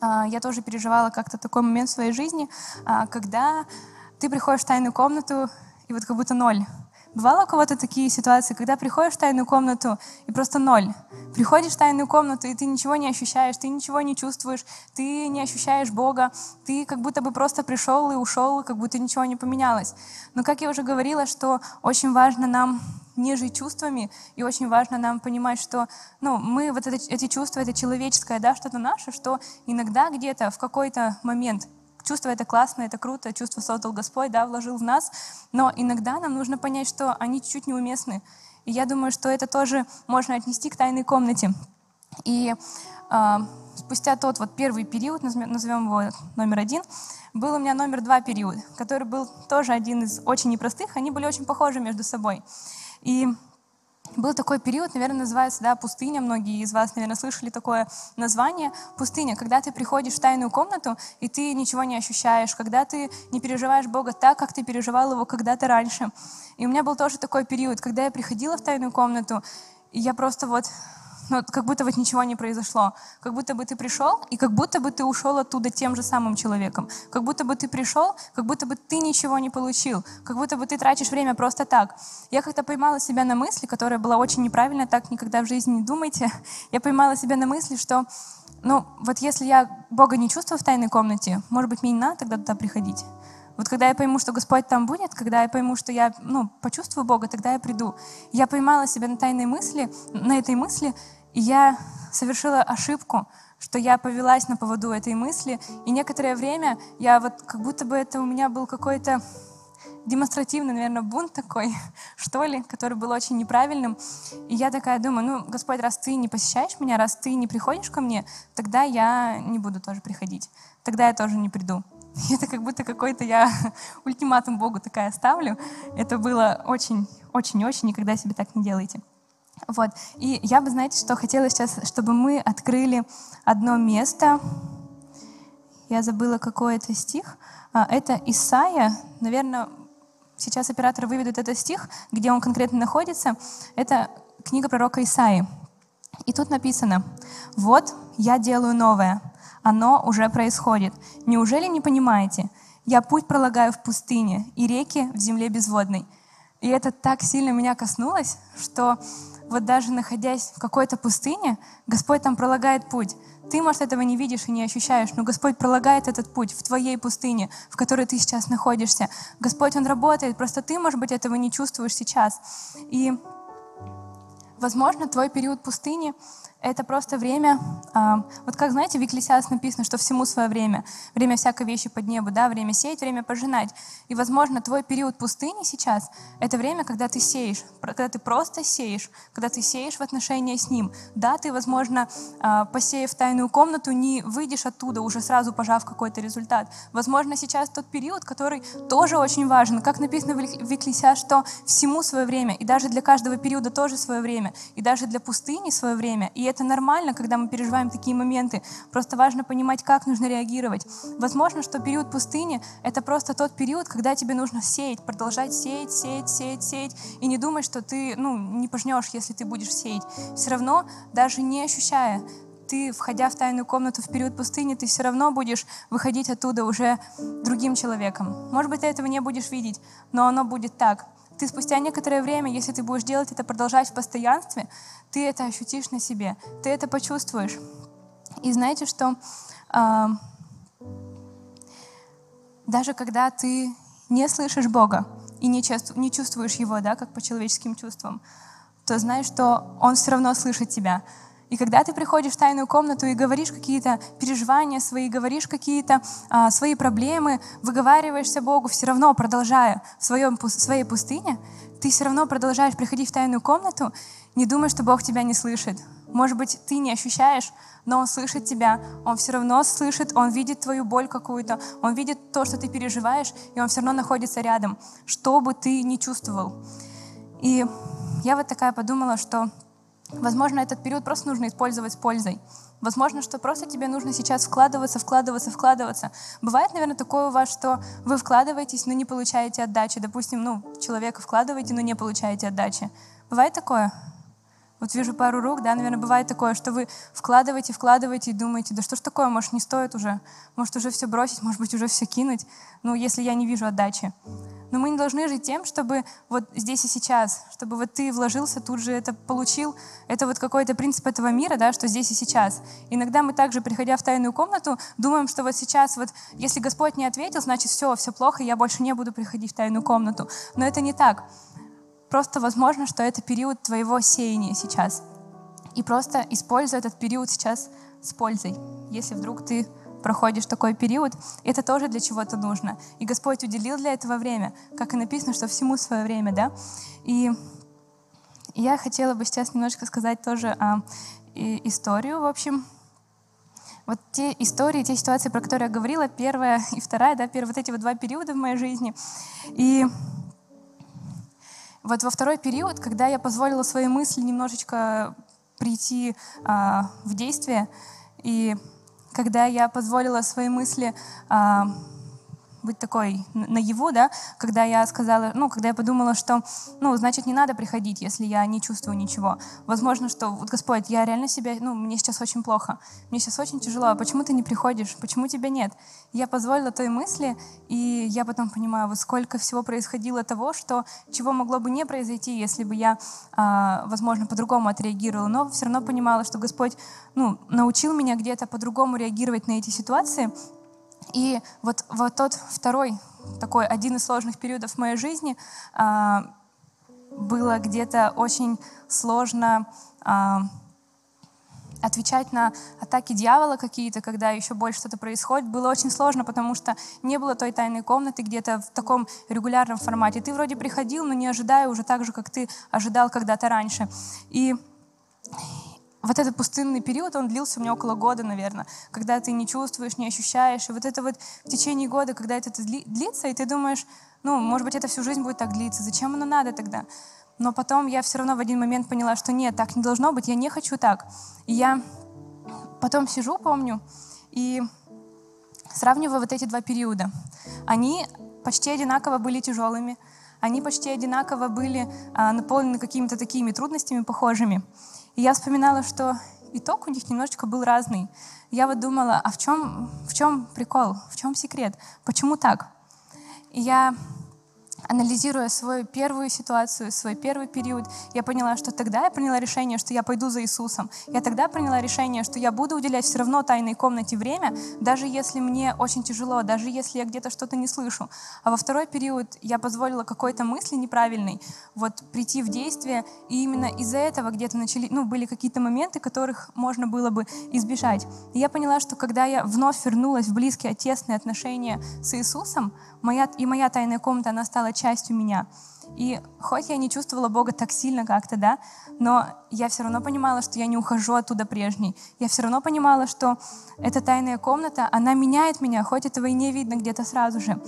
А, я тоже переживала как-то такой момент в своей жизни, а, когда ты приходишь в тайную комнату, и вот как будто ноль. Бывало у кого-то такие ситуации, когда приходишь в тайную комнату и просто ноль. Приходишь в тайную комнату, и ты ничего не ощущаешь, ты ничего не чувствуешь, ты не ощущаешь Бога, ты как будто бы просто пришел и ушел, как будто ничего не поменялось. Но, как я уже говорила, что очень важно нам не жить чувствами, и очень важно нам понимать, что ну, мы, вот это, эти чувства, это человеческое, да, что-то наше, что иногда где-то в какой-то момент Чувство это классно, это круто, чувство создал Господь, да, вложил в нас, но иногда нам нужно понять, что они чуть-чуть неуместны. И я думаю, что это тоже можно отнести к тайной комнате. И э, спустя тот вот первый период, назовем его номер один, был у меня номер два период, который был тоже один из очень непростых, они были очень похожи между собой. И был такой период, наверное, называется да, пустыня. Многие из вас, наверное, слышали такое название. Пустыня, когда ты приходишь в тайную комнату, и ты ничего не ощущаешь, когда ты не переживаешь Бога так, как ты переживал его когда-то раньше. И у меня был тоже такой период, когда я приходила в тайную комнату, и я просто вот но как будто вот ничего не произошло. Как будто бы ты пришел, и как будто бы ты ушел оттуда тем же самым человеком. Как будто бы ты пришел, как будто бы ты ничего не получил. Как будто бы ты тратишь время просто так. Я как-то поймала себя на мысли, которая была очень неправильная, так никогда в жизни не думайте. Я поймала себя на мысли, что ну, вот если я Бога не чувствую в тайной комнате, может быть, мне не надо тогда туда приходить. Вот когда я пойму, что Господь там будет, когда я пойму, что я ну, почувствую Бога, тогда я приду. Я поймала себя на тайной мысли, на этой мысли, и я совершила ошибку, что я повелась на поводу этой мысли, и некоторое время я вот как будто бы это у меня был какой-то демонстративный, наверное, бунт такой, что ли, который был очень неправильным. И я такая думаю, ну, Господь, раз ты не посещаешь меня, раз ты не приходишь ко мне, тогда я не буду тоже приходить. Тогда я тоже не приду. И это как будто какой-то я ультиматум Богу такая ставлю. Это было очень, очень, очень, никогда себе так не делайте. Вот. И я бы, знаете, что хотела сейчас, чтобы мы открыли одно место. Я забыла, какой это стих. А, это Исаия. Наверное, сейчас оператор выведут этот стих, где он конкретно находится. Это книга пророка Исаии. И тут написано, «Вот я делаю новое, оно уже происходит. Неужели не понимаете? Я путь пролагаю в пустыне и реки в земле безводной». И это так сильно меня коснулось, что вот даже находясь в какой-то пустыне, Господь там пролагает путь. Ты, может, этого не видишь и не ощущаешь, но Господь пролагает этот путь в твоей пустыне, в которой ты сейчас находишься. Господь, Он работает, просто ты, может быть, этого не чувствуешь сейчас. И, возможно, твой период пустыни это просто время, а, вот как, знаете, в Екклесиас написано, что всему свое время. Время всякой вещи под небу, да, время сеять, время пожинать. И, возможно, твой период пустыни сейчас — это время, когда ты сеешь, когда ты просто сеешь, когда ты сеешь в отношении с Ним. Да, ты, возможно, а, посеяв тайную комнату, не выйдешь оттуда, уже сразу пожав какой-то результат. Возможно, сейчас тот период, который тоже очень важен. Как написано в Екклесиас, что всему свое время, и даже для каждого периода тоже свое время, и даже для пустыни свое время. И это нормально, когда мы переживаем такие моменты. Просто важно понимать, как нужно реагировать. Возможно, что период пустыни — это просто тот период, когда тебе нужно сеять, продолжать сеять, сеять, сеять, сеять, и не думать, что ты ну, не пожнешь, если ты будешь сеять. Все равно, даже не ощущая, ты, входя в тайную комнату в период пустыни, ты все равно будешь выходить оттуда уже другим человеком. Может быть, ты этого не будешь видеть, но оно будет так. Ты спустя некоторое время, если ты будешь делать это, продолжать в постоянстве, ты это ощутишь на себе, ты это почувствуешь. И знаете, что э, даже когда ты не слышишь Бога и не, чувств, не чувствуешь Его, да, как по человеческим чувствам, то знаешь, что Он все равно слышит тебя. И когда ты приходишь в тайную комнату и говоришь какие-то переживания свои, говоришь какие-то а, свои проблемы, выговариваешься Богу, все равно продолжая в, своем, в своей пустыне, ты все равно продолжаешь приходить в тайную комнату, не думай, что Бог тебя не слышит. Может быть, ты не ощущаешь, но Он слышит тебя. Он все равно слышит, Он видит твою боль какую-то, Он видит то, что ты переживаешь, и Он все равно находится рядом, что бы ты ни чувствовал. И я вот такая подумала, что, возможно, этот период просто нужно использовать с пользой. Возможно, что просто тебе нужно сейчас вкладываться, вкладываться, вкладываться. Бывает, наверное, такое у вас, что вы вкладываетесь, но не получаете отдачи. Допустим, ну, человека вкладываете, но не получаете отдачи. Бывает такое? Вот вижу пару рук, да, наверное, бывает такое, что вы вкладываете, вкладываете и думаете, да что ж такое, может, не стоит уже, может, уже все бросить, может быть, уже все кинуть, ну, если я не вижу отдачи. Но мы не должны жить тем, чтобы вот здесь и сейчас, чтобы вот ты вложился, тут же это получил. Это вот какой-то принцип этого мира, да, что здесь и сейчас. Иногда мы также, приходя в тайную комнату, думаем, что вот сейчас вот, если Господь не ответил, значит все, все плохо, я больше не буду приходить в тайную комнату. Но это не так. Просто возможно, что это период твоего сеяния сейчас. И просто используй этот период сейчас с пользой. Если вдруг ты проходишь такой период, это тоже для чего-то нужно. И Господь уделил для этого время, как и написано, что всему свое время, да. И я хотела бы сейчас немножко сказать тоже о историю, в общем. Вот те истории, те ситуации, про которые я говорила, первая и вторая, да, первые вот эти вот два периода в моей жизни. И вот во второй период, когда я позволила свои мысли немножечко прийти а, в действие, и когда я позволила свои мысли а, быть такой наяву, да, когда я сказала, ну, когда я подумала, что, ну, значит, не надо приходить, если я не чувствую ничего. Возможно, что, вот, Господь, я реально себя, ну, мне сейчас очень плохо, мне сейчас очень тяжело, а почему ты не приходишь, почему тебя нет? Я позволила той мысли, и я потом понимаю, вот сколько всего происходило того, что, чего могло бы не произойти, если бы я, а, возможно, по-другому отреагировала, но все равно понимала, что Господь, ну, научил меня где-то по-другому реагировать на эти ситуации, и вот, вот тот второй, такой один из сложных периодов моей жизни, а, было где-то очень сложно а, отвечать на атаки дьявола какие-то, когда еще больше что-то происходит, было очень сложно, потому что не было той тайной комнаты где-то в таком регулярном формате. Ты вроде приходил, но не ожидая уже так же, как ты ожидал когда-то раньше. И вот этот пустынный период, он длился у меня около года, наверное, когда ты не чувствуешь, не ощущаешь. И вот это вот в течение года, когда это длится, и ты думаешь, ну, может быть, это всю жизнь будет так длиться, зачем оно надо тогда? Но потом я все равно в один момент поняла, что нет, так не должно быть, я не хочу так. И я потом сижу, помню, и сравниваю вот эти два периода. Они почти одинаково были тяжелыми, они почти одинаково были а, наполнены какими-то такими трудностями похожими. И я вспоминала, что итог у них немножечко был разный. Я вот думала, а в чем, в чем прикол, в чем секрет, почему так? И я анализируя свою первую ситуацию, свой первый период, я поняла, что тогда я приняла решение, что я пойду за Иисусом. Я тогда приняла решение, что я буду уделять все равно тайной комнате время, даже если мне очень тяжело, даже если я где-то что-то не слышу. А во второй период я позволила какой-то мысли неправильной вот прийти в действие, и именно из-за этого где-то начали, ну, были какие-то моменты, которых можно было бы избежать. И я поняла, что когда я вновь вернулась в близкие, тесные отношения с Иисусом, моя, и моя тайная комната, она стала частью меня. И хоть я не чувствовала Бога так сильно как-то, да, но я все равно понимала, что я не ухожу оттуда прежней. Я все равно понимала, что эта тайная комната, она меняет меня, хоть этого и не видно где-то сразу же.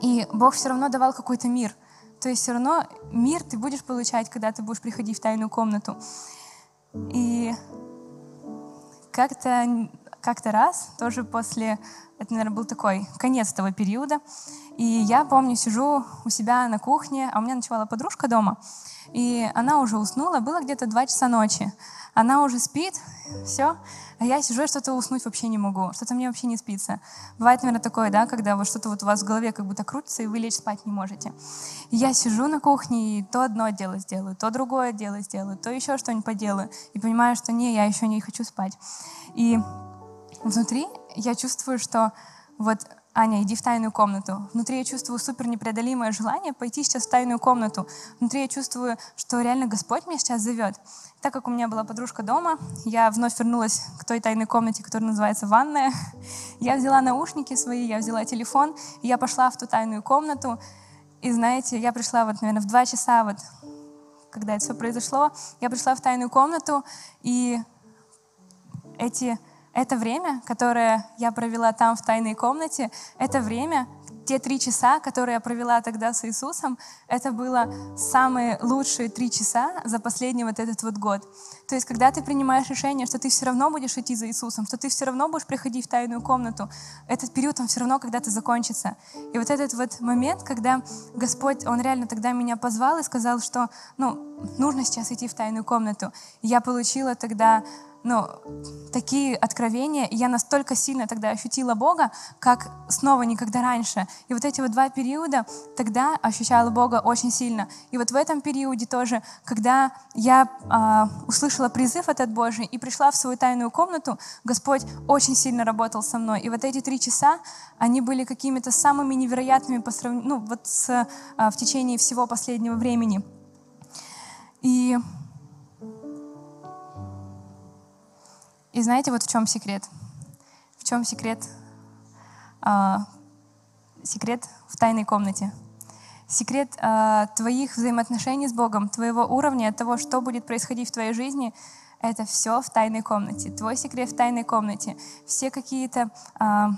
И Бог все равно давал какой-то мир. То есть все равно мир ты будешь получать, когда ты будешь приходить в тайную комнату. И как-то как раз, тоже после это, наверное, был такой конец этого периода. И я помню, сижу у себя на кухне, а у меня ночевала подружка дома, и она уже уснула, было где-то 2 часа ночи. Она уже спит, все, а я сижу и что-то уснуть вообще не могу, что-то мне вообще не спится. Бывает, наверное, такое, да, когда вот что-то вот у вас в голове как будто крутится, и вы лечь спать не можете. И я сижу на кухне, и то одно дело сделаю, то другое дело сделаю, то еще что-нибудь поделаю, и понимаю, что не, я еще не хочу спать. И внутри я чувствую, что вот Аня, иди в тайную комнату. Внутри я чувствую супер непреодолимое желание пойти сейчас в тайную комнату. Внутри я чувствую, что реально Господь меня сейчас зовет. Так как у меня была подружка дома, я вновь вернулась к той тайной комнате, которая называется ванная. Я взяла наушники свои, я взяла телефон, и я пошла в ту тайную комнату. И знаете, я пришла вот, наверное, в два часа, вот, когда это все произошло, я пришла в тайную комнату, и эти это время, которое я провела там в тайной комнате, это время, те три часа, которые я провела тогда с Иисусом, это было самые лучшие три часа за последний вот этот вот год. То есть, когда ты принимаешь решение, что ты все равно будешь идти за Иисусом, что ты все равно будешь приходить в тайную комнату, этот период, он все равно когда-то закончится. И вот этот вот момент, когда Господь, Он реально тогда меня позвал и сказал, что, ну, нужно сейчас идти в тайную комнату. Я получила тогда ну, такие откровения, и я настолько сильно тогда ощутила Бога, как снова никогда раньше. И вот эти вот два периода тогда ощущала Бога очень сильно. И вот в этом периоде тоже, когда я э, услышала призыв этот Божий и пришла в свою тайную комнату, Господь очень сильно работал со мной. И вот эти три часа, они были какими-то самыми невероятными по сравнению, ну, вот с, э, в течение всего последнего времени. И И знаете, вот в чем секрет? В чем секрет? А, секрет в тайной комнате. Секрет а, твоих взаимоотношений с Богом, твоего уровня, того, что будет происходить в твоей жизни, это все в тайной комнате. Твой секрет в тайной комнате. Все какие-то а,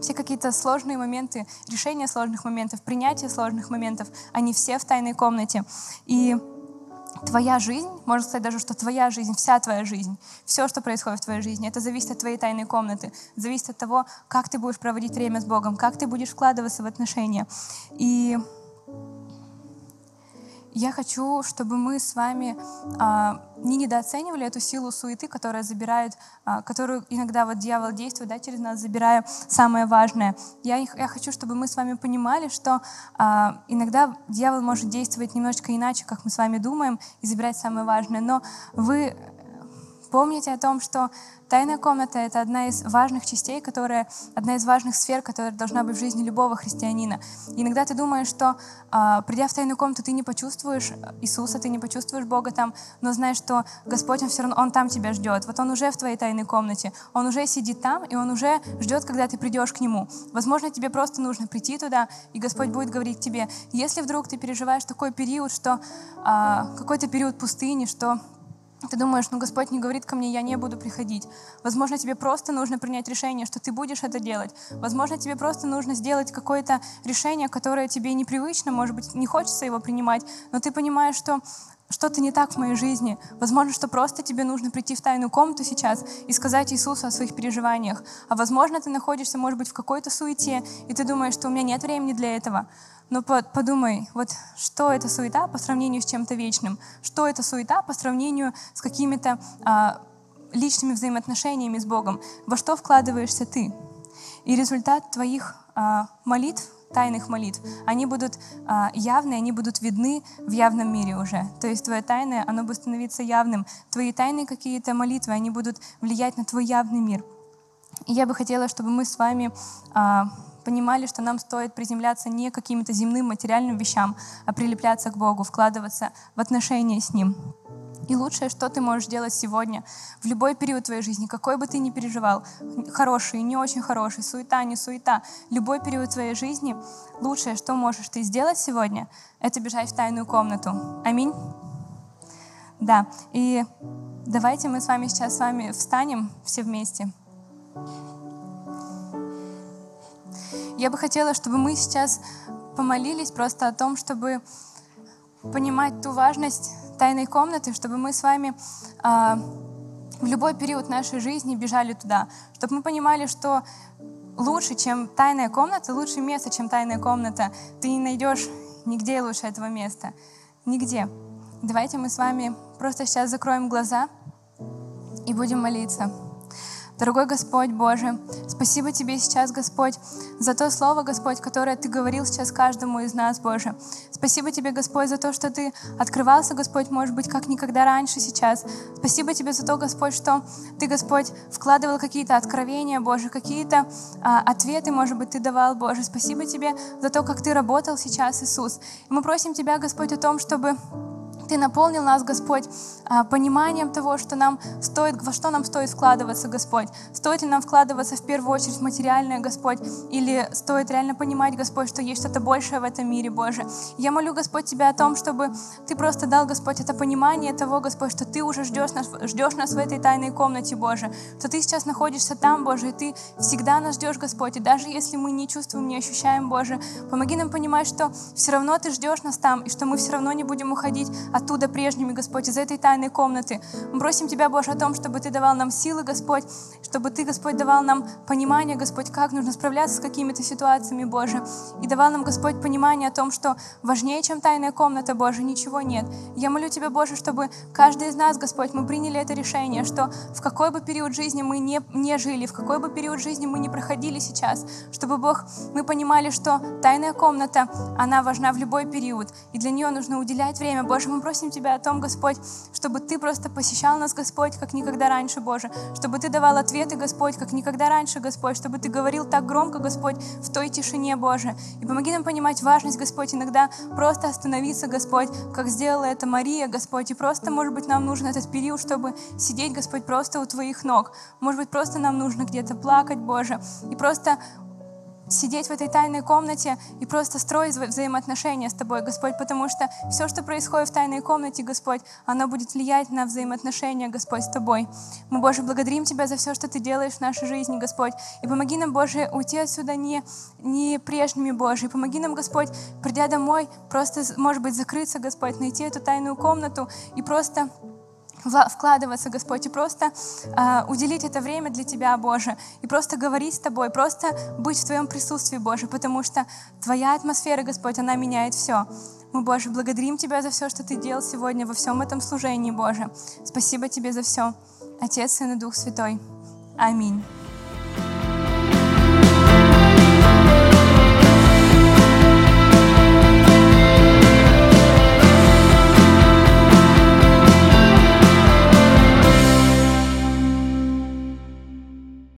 все какие-то сложные моменты, решения сложных моментов, принятие сложных моментов, они все в тайной комнате. И твоя жизнь, можно сказать даже, что твоя жизнь, вся твоя жизнь, все, что происходит в твоей жизни, это зависит от твоей тайной комнаты, зависит от того, как ты будешь проводить время с Богом, как ты будешь вкладываться в отношения. И я хочу, чтобы мы с вами а, не недооценивали эту силу суеты, которая забирает, а, которую иногда вот дьявол действует да, через нас, забирая самое важное. Я, я хочу, чтобы мы с вами понимали, что а, иногда дьявол может действовать немножечко иначе, как мы с вами думаем, и забирать самое важное. Но вы помните о том, что Тайная комната — это одна из важных частей, которая, одна из важных сфер, которая должна быть в жизни любого христианина. И иногда ты думаешь, что а, придя в тайную комнату, ты не почувствуешь Иисуса, ты не почувствуешь Бога там, но знаешь, что Господь, Он все равно, Он там тебя ждет. Вот Он уже в твоей тайной комнате, Он уже сидит там, и Он уже ждет, когда ты придешь к Нему. Возможно, тебе просто нужно прийти туда, и Господь будет говорить тебе, если вдруг ты переживаешь такой период, что а, какой-то период пустыни, что ты думаешь, ну Господь не говорит ко мне, я не буду приходить. Возможно, тебе просто нужно принять решение, что ты будешь это делать. Возможно, тебе просто нужно сделать какое-то решение, которое тебе непривычно, может быть, не хочется его принимать, но ты понимаешь, что что-то не так в моей жизни. Возможно, что просто тебе нужно прийти в тайную комнату сейчас и сказать Иисусу о своих переживаниях. А возможно, ты находишься, может быть, в какой-то суете, и ты думаешь, что у меня нет времени для этого. Но подумай, вот что это суета по сравнению с чем-то вечным? Что это суета по сравнению с какими-то а, личными взаимоотношениями с Богом? Во что вкладываешься ты? И результат твоих а, молитв, тайных молитв, они будут а, явны, они будут видны в явном мире уже. То есть твое тайное, оно будет становиться явным. Твои тайные какие-то молитвы, они будут влиять на твой явный мир. И я бы хотела, чтобы мы с вами а, понимали, что нам стоит приземляться не каким-то земным материальным вещам, а прилепляться к Богу, вкладываться в отношения с Ним. И лучшее, что ты можешь делать сегодня, в любой период твоей жизни, какой бы ты ни переживал, хороший, не очень хороший, суета, не суета, любой период твоей жизни, лучшее, что можешь ты сделать сегодня, это бежать в тайную комнату. Аминь. Да, и давайте мы с вами сейчас с вами встанем все вместе. Я бы хотела, чтобы мы сейчас помолились просто о том, чтобы понимать ту важность тайной комнаты, чтобы мы с вами а, в любой период нашей жизни бежали туда, чтобы мы понимали, что лучше, чем тайная комната, лучше место, чем тайная комната, ты не найдешь нигде лучше этого места. Нигде. Давайте мы с вами просто сейчас закроем глаза и будем молиться. Дорогой Господь Боже, спасибо Тебе сейчас, Господь, за то слово, Господь, которое Ты говорил сейчас каждому из нас, Боже. Спасибо Тебе, Господь, за то, что Ты открывался, Господь, может быть, как никогда раньше сейчас. Спасибо Тебе за то, Господь, что Ты, Господь, вкладывал какие-то откровения, Боже, какие-то а, ответы, может быть, Ты давал, Боже. Спасибо Тебе за то, как Ты работал сейчас, Иисус. И мы просим Тебя, Господь, о том, чтобы Ты наполнил нас, Господь, а, пониманием того, что нам стоит, во что нам стоит вкладываться, Господь. Стоит ли нам вкладываться в первую очередь в материальное, Господь, или стоит реально понимать, Господь, что есть что-то большее в этом мире, Боже. Я молю, Господь, Тебя о том, чтобы Ты просто дал, Господь, это понимание того, Господь, что Ты уже ждешь нас, ждешь нас в этой тайной комнате, Боже, что Ты сейчас находишься там, Боже, и Ты всегда нас ждешь, Господь, и даже если мы не чувствуем, не ощущаем, Боже, помоги нам понимать, что все равно Ты ждешь нас там, и что мы все равно не будем уходить оттуда прежними, Господь, из этой тайной комнаты. Мы просим Тебя, Боже, о том, чтобы Ты давал нам силы, Господь, чтобы Ты, Господь, давал нам понимание, Господь, как нужно справляться с какими-то ситуациями, Боже, и давал нам, Господь, понимание о том, что важнее, чем тайная комната, Боже, ничего нет. Я молю Тебя, Боже, чтобы каждый из нас, Господь, мы приняли это решение, что в какой бы период жизни мы не, не жили, в какой бы период жизни мы не проходили сейчас, чтобы, Бог, мы понимали, что тайная комната, она важна в любой период, и для нее нужно уделять время. Боже, мы просим Тебя о том, Господь, чтобы Ты просто посещал нас, Господь, как никогда раньше, Боже, чтобы Ты давал ответы, Господь, как никогда раньше, Господь, чтобы Ты говорил так громко, Господь, в той тишине, Боже. И помоги нам понимать важность, Господь, иногда просто остановиться, Господь, как сделала это Мария, Господь, и просто, может быть, нам нужен этот период, чтобы сидеть, Господь, просто у Твоих ног. Может быть, просто нам нужно где-то плакать, Боже, и просто сидеть в этой тайной комнате и просто строить взаимоотношения с Тобой, Господь, потому что все, что происходит в тайной комнате, Господь, оно будет влиять на взаимоотношения, Господь, с Тобой. Мы, Боже, благодарим Тебя за все, что Ты делаешь в нашей жизни, Господь, и помоги нам, Боже, уйти отсюда не, не прежними, Боже, и помоги нам, Господь, придя домой, просто, может быть, закрыться, Господь, найти эту тайную комнату и просто вкладываться, Господь, и просто э, уделить это время для Тебя, Боже, и просто говорить с Тобой, просто быть в Твоем присутствии, Боже, потому что Твоя атмосфера, Господь, она меняет все. Мы, Боже, благодарим Тебя за все, что Ты делал сегодня во всем этом служении, Боже. Спасибо Тебе за все. Отец, Сын и Дух Святой. Аминь.